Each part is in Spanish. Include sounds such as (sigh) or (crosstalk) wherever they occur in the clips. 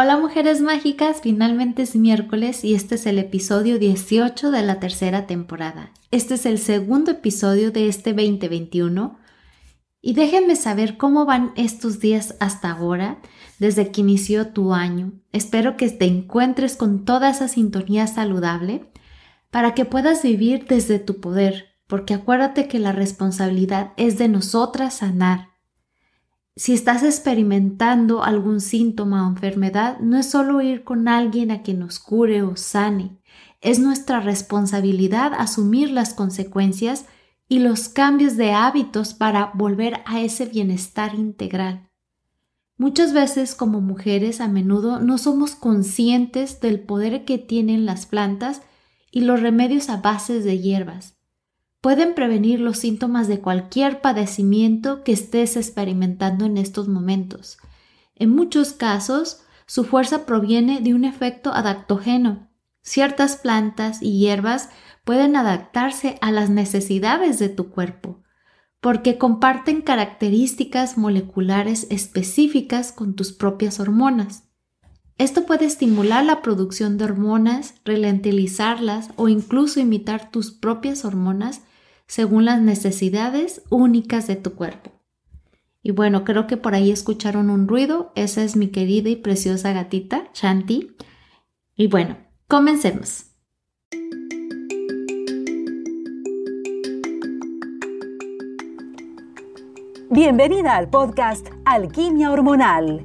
Hola mujeres mágicas, finalmente es miércoles y este es el episodio 18 de la tercera temporada. Este es el segundo episodio de este 2021 y déjenme saber cómo van estos días hasta ahora, desde que inició tu año. Espero que te encuentres con toda esa sintonía saludable para que puedas vivir desde tu poder, porque acuérdate que la responsabilidad es de nosotras sanar si estás experimentando algún síntoma o enfermedad, no es solo ir con alguien a que nos cure o sane, es nuestra responsabilidad asumir las consecuencias y los cambios de hábitos para volver a ese bienestar integral. Muchas veces como mujeres a menudo no somos conscientes del poder que tienen las plantas y los remedios a bases de hierbas pueden prevenir los síntomas de cualquier padecimiento que estés experimentando en estos momentos. En muchos casos, su fuerza proviene de un efecto adaptógeno. Ciertas plantas y hierbas pueden adaptarse a las necesidades de tu cuerpo, porque comparten características moleculares específicas con tus propias hormonas. Esto puede estimular la producción de hormonas, relentilizarlas o incluso imitar tus propias hormonas según las necesidades únicas de tu cuerpo. Y bueno, creo que por ahí escucharon un ruido. Esa es mi querida y preciosa gatita, Shanti. Y bueno, comencemos. Bienvenida al podcast Alquimia Hormonal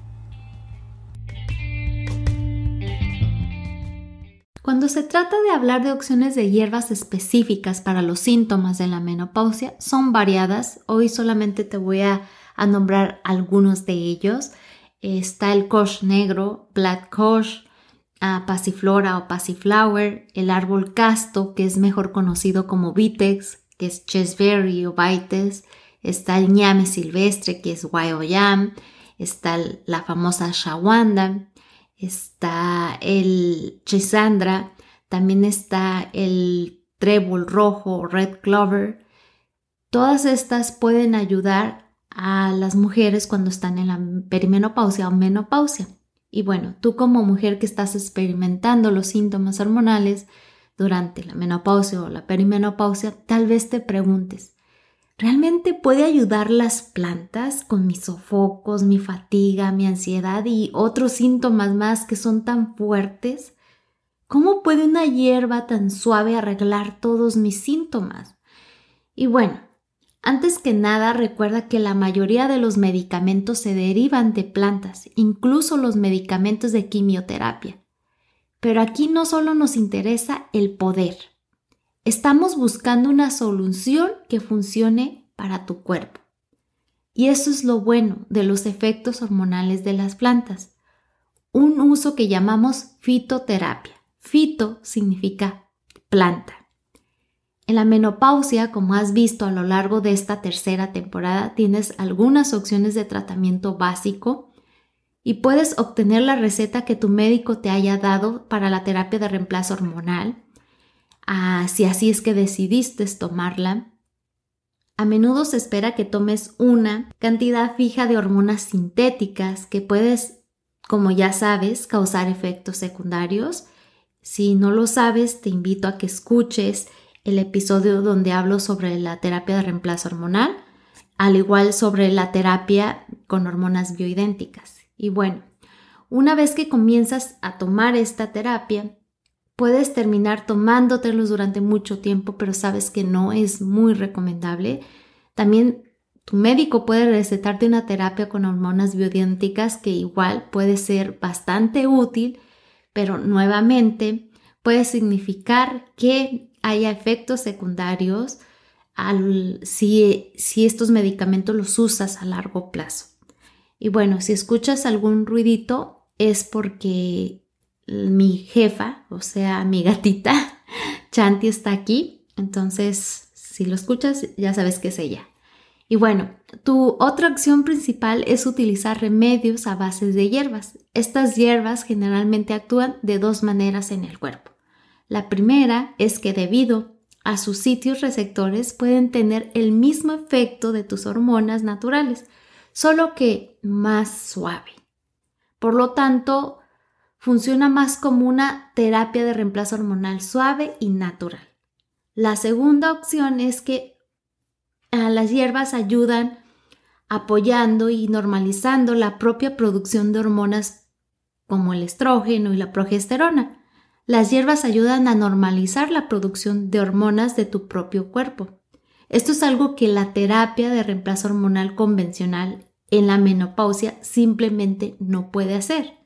Cuando se trata de hablar de opciones de hierbas específicas para los síntomas de la menopausia, son variadas. Hoy solamente te voy a, nombrar algunos de ellos. Está el kosh negro, black kosh, uh, pasiflora o pasiflower, el árbol casto, que es mejor conocido como vitex, que es chesberry o vites, está el ñame silvestre, que es guayoyam, está la famosa shawanda, está el chisandra, también está el trébol rojo, red clover. Todas estas pueden ayudar a las mujeres cuando están en la perimenopausia o menopausia. Y bueno, tú como mujer que estás experimentando los síntomas hormonales durante la menopausia o la perimenopausia, tal vez te preguntes, ¿Realmente puede ayudar las plantas con mis sofocos, mi fatiga, mi ansiedad y otros síntomas más que son tan fuertes? ¿Cómo puede una hierba tan suave arreglar todos mis síntomas? Y bueno, antes que nada recuerda que la mayoría de los medicamentos se derivan de plantas, incluso los medicamentos de quimioterapia. Pero aquí no solo nos interesa el poder, Estamos buscando una solución que funcione para tu cuerpo. Y eso es lo bueno de los efectos hormonales de las plantas. Un uso que llamamos fitoterapia. Fito significa planta. En la menopausia, como has visto a lo largo de esta tercera temporada, tienes algunas opciones de tratamiento básico y puedes obtener la receta que tu médico te haya dado para la terapia de reemplazo hormonal Ah, si así es que decidiste tomarla. A menudo se espera que tomes una cantidad fija de hormonas sintéticas que puedes, como ya sabes, causar efectos secundarios. Si no lo sabes, te invito a que escuches el episodio donde hablo sobre la terapia de reemplazo hormonal, al igual sobre la terapia con hormonas bioidénticas. Y bueno, una vez que comienzas a tomar esta terapia, Puedes terminar tomándotelos durante mucho tiempo, pero sabes que no es muy recomendable. También tu médico puede recetarte una terapia con hormonas bioidénticas que igual puede ser bastante útil, pero nuevamente puede significar que haya efectos secundarios si, si estos medicamentos los usas a largo plazo. Y bueno, si escuchas algún ruidito es porque mi jefa, o sea, mi gatita, (laughs) Chanti está aquí. Entonces, si lo escuchas, ya sabes que es ella. Y bueno, tu otra acción principal es utilizar remedios a base de hierbas. Estas hierbas generalmente actúan de dos maneras en el cuerpo. La primera es que debido a sus sitios receptores pueden tener el mismo efecto de tus hormonas naturales, solo que más suave. Por lo tanto, funciona más como una terapia de reemplazo hormonal suave y natural. La segunda opción es que las hierbas ayudan apoyando y normalizando la propia producción de hormonas como el estrógeno y la progesterona. Las hierbas ayudan a normalizar la producción de hormonas de tu propio cuerpo. Esto es algo que la terapia de reemplazo hormonal convencional en la menopausia simplemente no puede hacer.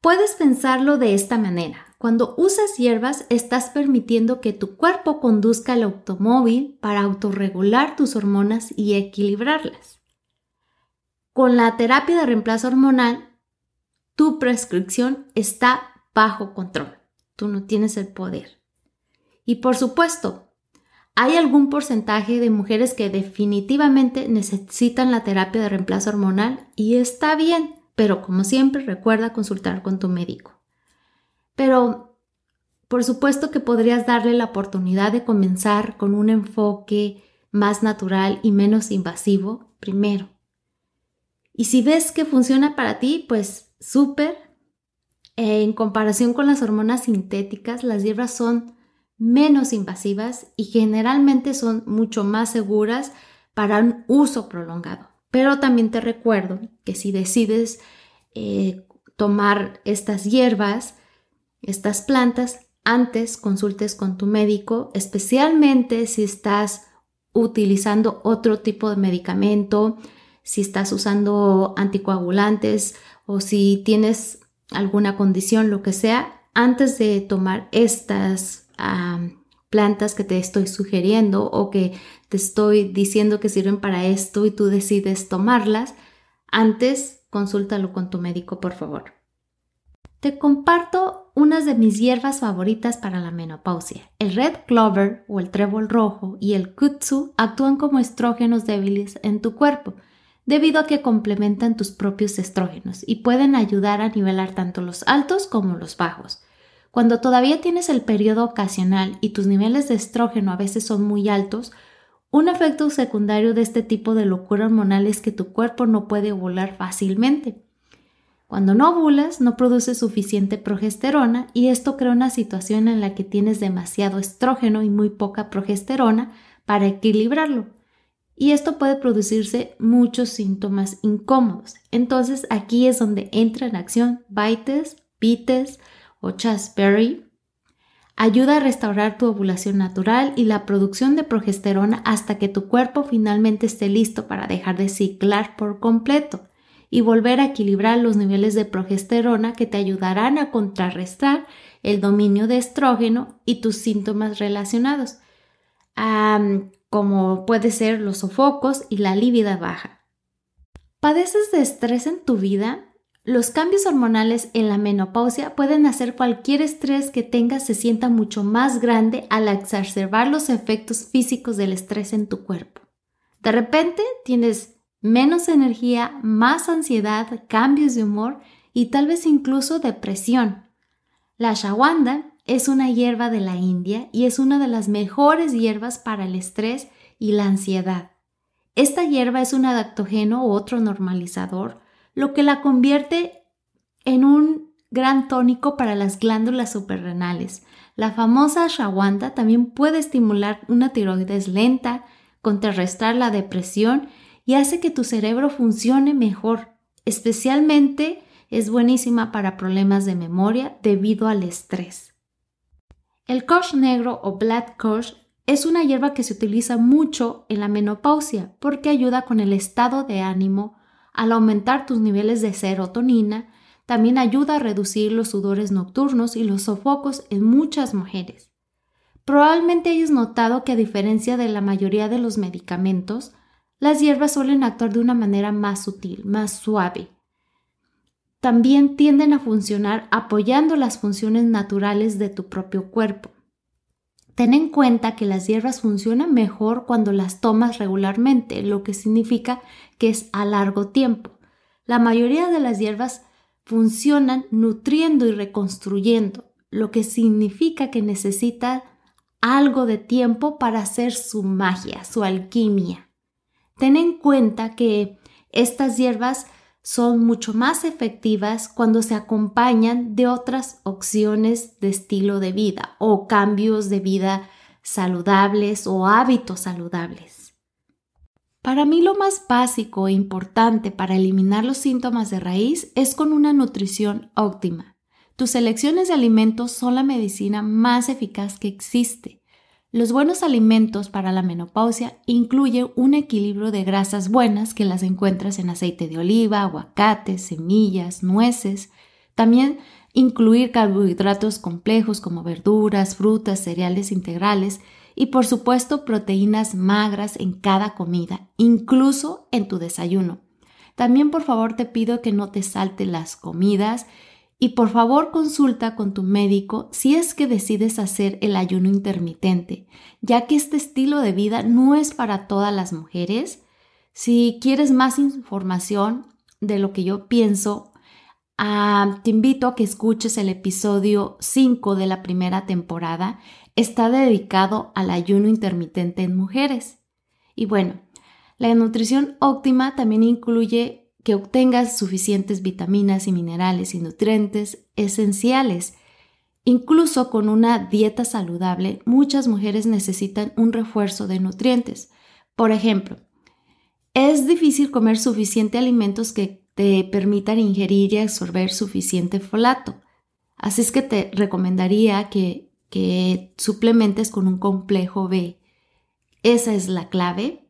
Puedes pensarlo de esta manera. Cuando usas hierbas, estás permitiendo que tu cuerpo conduzca el automóvil para autorregular tus hormonas y equilibrarlas. Con la terapia de reemplazo hormonal, tu prescripción está bajo control. Tú no tienes el poder. Y por supuesto, hay algún porcentaje de mujeres que definitivamente necesitan la terapia de reemplazo hormonal y está bien, pero como siempre recuerda consultar con tu médico. Pero por supuesto que podrías darle la oportunidad de comenzar con un enfoque más natural y menos invasivo primero. Y si ves que funciona para ti, pues súper. En comparación con las hormonas sintéticas, las hierbas son menos invasivas y generalmente son mucho más seguras para un uso prolongado. Pero también te recuerdo que si decides eh, tomar estas hierbas, estas plantas, antes consultes con tu médico, especialmente si estás utilizando otro tipo de medicamento, si estás usando anticoagulantes o si tienes alguna condición, lo que sea, antes de tomar estas plantas que te estoy sugiriendo o que te estoy diciendo que sirven para esto y tú decides tomarlas, antes consúltalo con tu médico, por favor. Te comparto unas de mis hierbas favoritas para la menopausia. El red clover o el trébol rojo y el kutsu actúan como estrógenos débiles en tu cuerpo, debido a que complementan tus propios estrógenos y pueden ayudar a nivelar tanto los altos como los bajos. Cuando todavía tienes el periodo ocasional y tus niveles de estrógeno a veces son muy altos, un efecto secundario de este tipo de locura hormonal es que tu cuerpo no puede volar fácilmente. Cuando no ovulas, no produces suficiente progesterona y esto crea una situación en la que tienes demasiado estrógeno y muy poca progesterona para equilibrarlo. Y esto puede producirse muchos síntomas incómodos. Entonces aquí es donde entra en acción Vites, Vites o Chasteberry. Ayuda a restaurar tu ovulación natural y la producción de progesterona hasta que tu cuerpo finalmente esté listo para dejar de ciclar por completo y volver a equilibrar los niveles de progesterona que te ayudarán a contrarrestar el dominio de estrógeno y tus síntomas relacionados, como puede ser los sofocos y la lívida baja. ¿Padeces de estrés en tu vida? Los cambios hormonales en la menopausia pueden hacer cualquier estrés que tengas se sienta mucho más grande al exacerbar los efectos físicos del estrés en tu cuerpo. De repente tienes menos energía, más ansiedad, cambios de humor y tal vez incluso depresión. La shawanda es una hierba de la India y es una de las mejores hierbas para el estrés y la ansiedad. Esta hierba es un adaptógeno u otro normalizador, lo que la convierte en un gran tónico para las glándulas suprarrenales. La famosa shawanda también puede estimular una tiroides lenta, contrarrestar la depresión y hace que tu cerebro funcione mejor. Especialmente es buenísima para problemas de memoria debido al estrés. El kosh negro o black kosh es una hierba que se utiliza mucho en la menopausia porque ayuda con el estado de ánimo, al aumentar tus niveles de serotonina, también ayuda a reducir los sudores nocturnos y los sofocos en muchas mujeres. Probablemente hayas notado que a diferencia de la mayoría de los medicamentos, las hierbas suelen actuar de una manera más sutil, más suave. también tienden a funcionar apoyando las funciones naturales de tu propio cuerpo. Ten en cuenta que las hierbas funcionan mejor cuando las tomas regularmente, lo que significa que es a largo tiempo. La mayoría de las hierbas funcionan nutriendo y reconstruyendo, lo que significa que necesita algo de tiempo para hacer su magia, su alquimia. Ten en cuenta que estas hierbas son mucho más efectivas cuando se acompañan de otras opciones de estilo de vida o cambios de vida saludables o hábitos saludables. Para mí lo más básico e importante para eliminar los síntomas de raíz es con una nutrición óptima. Tus selecciones de alimentos son la medicina más eficaz que existe. Los buenos alimentos para la menopausia incluyen un equilibrio de grasas buenas que las encuentras en aceite de oliva, aguacate, semillas, nueces. También incluir carbohidratos complejos como verduras, frutas, cereales integrales y por supuesto proteínas magras en cada comida, incluso en tu desayuno. También por favor te pido que no te salten las comidas y por favor consulta con tu médico si es que decides hacer el ayuno intermitente, ya que este estilo de vida no es para todas las mujeres. Si quieres más información de lo que yo pienso, ah, te invito a que escuches el episodio 5 de la primera temporada. Está dedicado al ayuno intermitente en mujeres. Y bueno, la nutrición óptima también incluye que obtengas suficientes vitaminas y minerales y nutrientes esenciales. Incluso con una dieta saludable, muchas mujeres necesitan un refuerzo de nutrientes. Por ejemplo, es difícil comer suficiente alimentos que te permitan ingerir y absorber suficiente folato. Así es que te recomendaría que, que suplementes con un complejo B. Esa es la clave.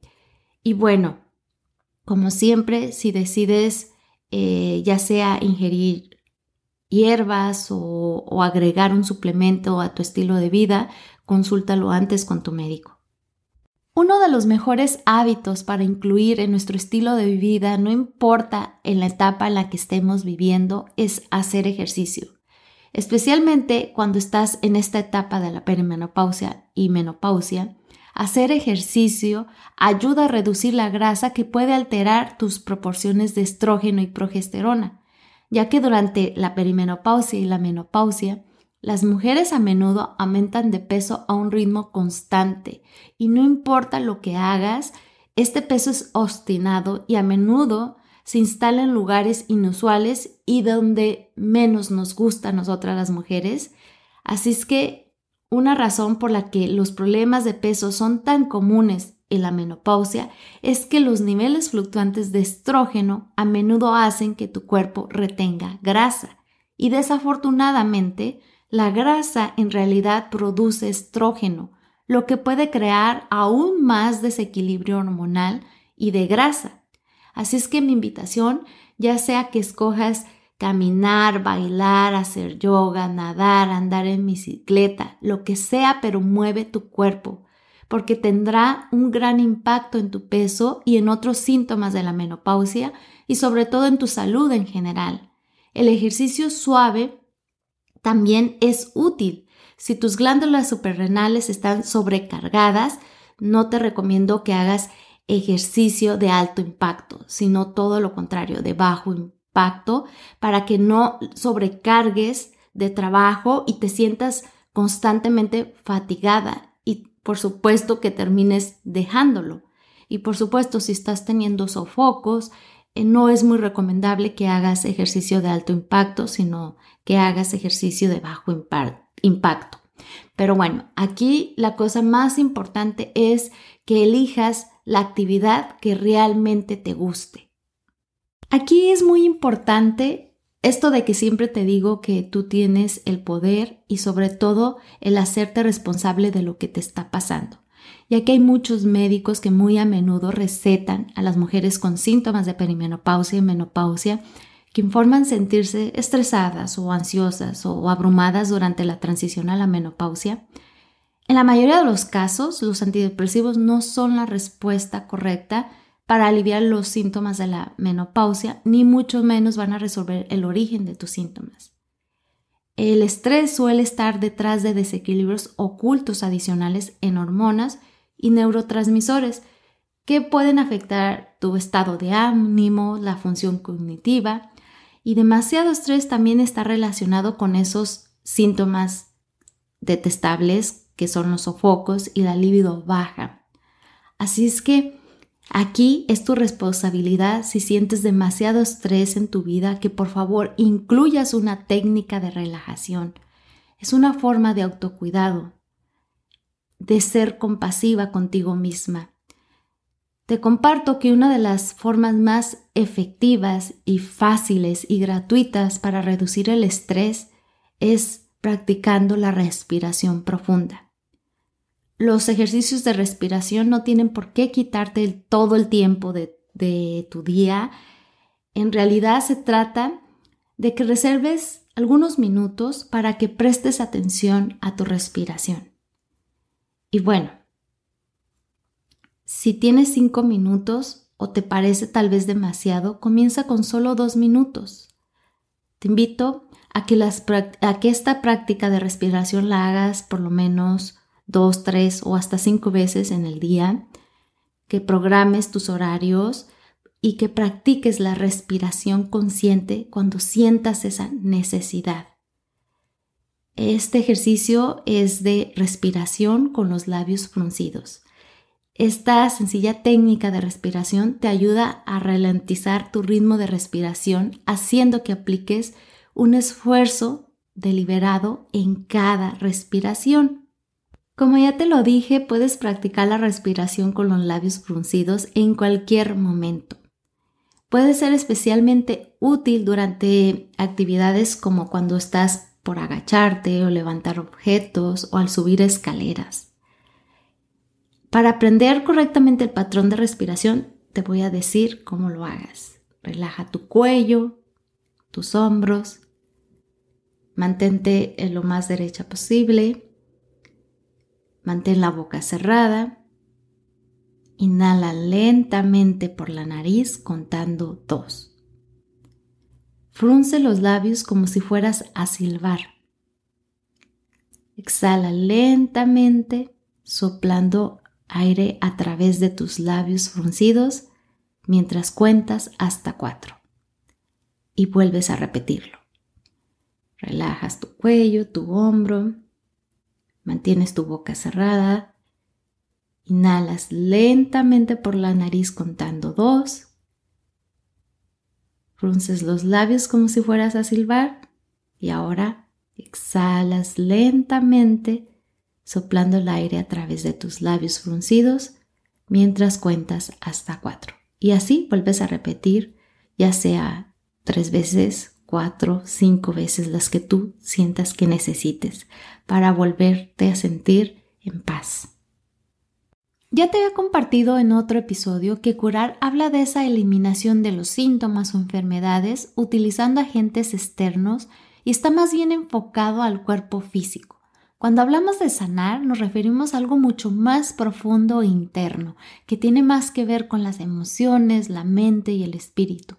Y bueno, como siempre, si decides eh, ya sea ingerir hierbas o, agregar un suplemento a tu estilo de vida, consúltalo antes con tu médico. Uno de los mejores hábitos para incluir en nuestro estilo de vida, no importa en la etapa en la que estemos viviendo, es hacer ejercicio. Especialmente cuando estás en esta etapa de la perimenopausia y menopausia, Hacer ejercicio ayuda a reducir la grasa que puede alterar tus proporciones de estrógeno y progesterona, ya que durante la perimenopausia y la menopausia, las mujeres a menudo aumentan de peso a un ritmo constante y no importa lo que hagas, este peso es obstinado y a menudo se instala en lugares inusuales y donde menos nos gusta a nosotras las mujeres. Así es que una razón por la que los problemas de peso son tan comunes en la menopausia es que los niveles fluctuantes de estrógeno a menudo hacen que tu cuerpo retenga grasa y desafortunadamente la grasa en realidad produce estrógeno, lo que puede crear aún más desequilibrio hormonal y de grasa. Así es que mi invitación, ya sea que escojas caminar, bailar, hacer yoga, nadar, andar en bicicleta, lo que sea, pero mueve tu cuerpo, porque tendrá un gran impacto en tu peso y en otros síntomas de la menopausia y sobre todo en tu salud en general. El ejercicio suave también es útil. Si tus glándulas suprarrenales están sobrecargadas, no te recomiendo que hagas ejercicio de alto impacto, sino todo lo contrario, de bajo impacto para que no sobrecargues de trabajo y te sientas constantemente fatigada y por supuesto que termines dejándolo. Y por supuesto, si estás teniendo sofocos, eh, no es muy recomendable que hagas ejercicio de alto impacto, sino que hagas ejercicio de bajo impacto. Pero bueno, aquí la cosa más importante es que elijas la actividad que realmente te guste. Aquí es muy importante esto de que siempre te digo que tú tienes el poder y sobre todo el hacerte responsable de lo que te está pasando, ya que hay muchos médicos que muy a menudo recetan a las mujeres con síntomas de perimenopausia y menopausia que informan sentirse estresadas o ansiosas o abrumadas durante la transición a la menopausia. En la mayoría de los casos, los antidepresivos no son la respuesta correcta para aliviar los síntomas de la menopausia, ni mucho menos van a resolver el origen de tus síntomas. El estrés suele estar detrás de desequilibrios ocultos adicionales en hormonas y neurotransmisores que pueden afectar tu estado de ánimo, la función cognitiva y demasiado estrés también está relacionado con esos síntomas detestables que son los sofocos y la libido baja. Así es que Aquí es tu responsabilidad si sientes demasiado estrés en tu vida que por favor incluyas una técnica de relajación. Es una forma de autocuidado, de ser compasiva contigo misma. Te comparto que una de las formas más efectivas y fáciles y gratuitas para reducir el estrés es practicando la respiración profunda los ejercicios de respiración no tienen por qué quitarte todo el tiempo de, tu día. En realidad se trata de que reserves algunos minutos para que prestes atención a tu respiración. Y bueno, si tienes cinco minutos o te parece tal vez demasiado, comienza con solo dos minutos. Te invito a que, a que esta práctica de respiración la hagas por lo menos dos, tres o hasta cinco veces en el día, que programes tus horarios y que practiques la respiración consciente cuando sientas esa necesidad. Este ejercicio es de respiración con los labios fruncidos. Esta sencilla técnica de respiración te ayuda a ralentizar tu ritmo de respiración haciendo que apliques un esfuerzo deliberado en cada respiración. Como ya te lo dije, puedes practicar la respiración con los labios fruncidos en cualquier momento. Puede ser especialmente útil durante actividades como cuando estás por agacharte o levantar objetos o al subir escaleras. Para aprender correctamente el patrón de respiración, te voy a decir cómo lo hagas. Relaja tu cuello, tus hombros, mantente lo más derecha posible Mantén la boca cerrada. Inhala lentamente por la nariz contando dos. Frunce los labios como si fueras a silbar. Exhala lentamente soplando aire a través de tus labios fruncidos mientras cuentas hasta cuatro. Y vuelves a repetirlo. Relajas tu cuello, tu hombro, Mantienes tu boca cerrada. Inhalas lentamente por la nariz contando dos. Frunces los labios como si fueras a silbar. Y ahora exhalas lentamente soplando el aire a través de tus labios fruncidos mientras cuentas hasta cuatro. Y así vuelves a repetir ya sea tres veces, cuatro, cinco veces las que tú sientas que necesites para volverte a sentir en paz. Ya te había compartido en otro episodio que curar habla de esa eliminación de los síntomas o enfermedades utilizando agentes externos y está más bien enfocado al cuerpo físico. Cuando hablamos de sanar nos referimos a algo mucho más profundo e interno, que tiene más que ver con las emociones, la mente y el espíritu.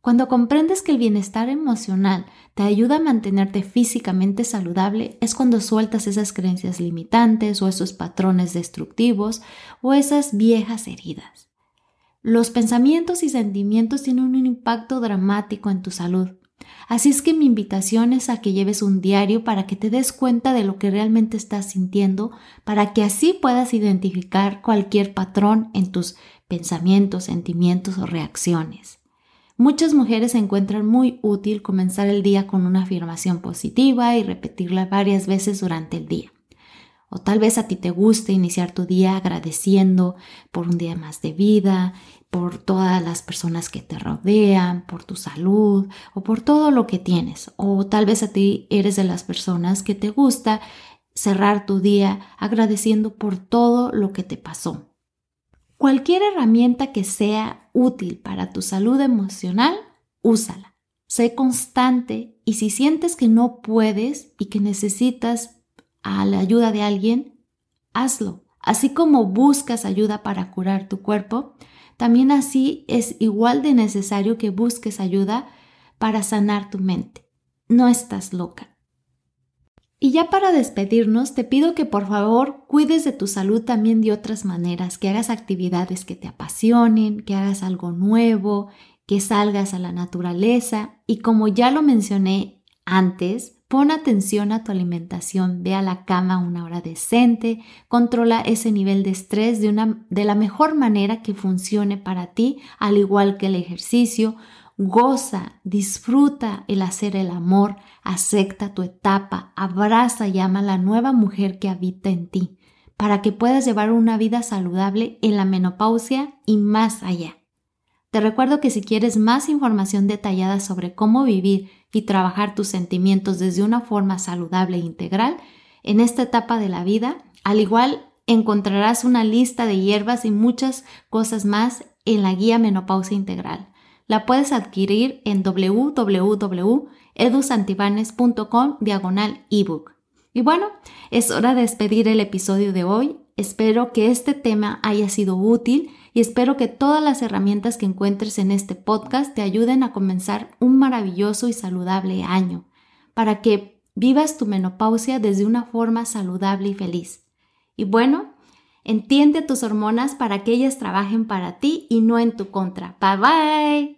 Cuando comprendes que el bienestar emocional te ayuda a mantenerte físicamente saludable, es cuando sueltas esas creencias limitantes o esos patrones destructivos o esas viejas heridas. Los pensamientos y sentimientos tienen un impacto dramático en tu salud. Así es que mi invitación es a que lleves un diario para que te des cuenta de lo que realmente estás sintiendo, para que así puedas identificar cualquier patrón en tus pensamientos, sentimientos o reacciones. Muchas mujeres encuentran muy útil comenzar el día con una afirmación positiva y repetirla varias veces durante el día. O tal vez a ti te guste iniciar tu día agradeciendo por un día más de vida, por todas las personas que te rodean, por tu salud o por todo lo que tienes. O tal vez a ti eres de las personas que te gusta cerrar tu día agradeciendo por todo lo que te pasó. Cualquier herramienta que sea útil para tu salud emocional, úsala. Sé constante y si sientes que no puedes y que necesitas la ayuda de alguien, hazlo. Así como buscas ayuda para curar tu cuerpo, también así es igual de necesario que busques ayuda para sanar tu mente. No estás loca. Y ya para despedirnos, te pido que por favor cuides de tu salud también de otras maneras, que hagas actividades que te apasionen, que hagas algo nuevo, que salgas a la naturaleza. Y como ya lo mencioné antes, pon atención a tu alimentación, ve a la cama una hora decente, controla ese nivel de estrés de, la mejor manera que funcione para ti, al igual que el ejercicio, Goza, disfruta el hacer el amor, acepta tu etapa, abraza y ama a la nueva mujer que habita en ti, para que puedas llevar una vida saludable en la menopausia y más allá. Te recuerdo que si quieres más información detallada sobre cómo vivir y trabajar tus sentimientos desde una forma saludable e integral, en esta etapa de la vida, al igual encontrarás una lista de hierbas y muchas cosas más en la guía Menopausia Integral la puedes adquirir en www.edusantibanes.com diagonal ebook. Y bueno, es hora de despedir el episodio de hoy. Espero que este tema haya sido útil y espero que todas las herramientas que encuentres en este podcast te ayuden a comenzar un maravilloso y saludable año para que vivas tu menopausia desde una forma saludable y feliz. Y bueno, entiende tus hormonas para que ellas trabajen para ti y no en tu contra. Bye bye.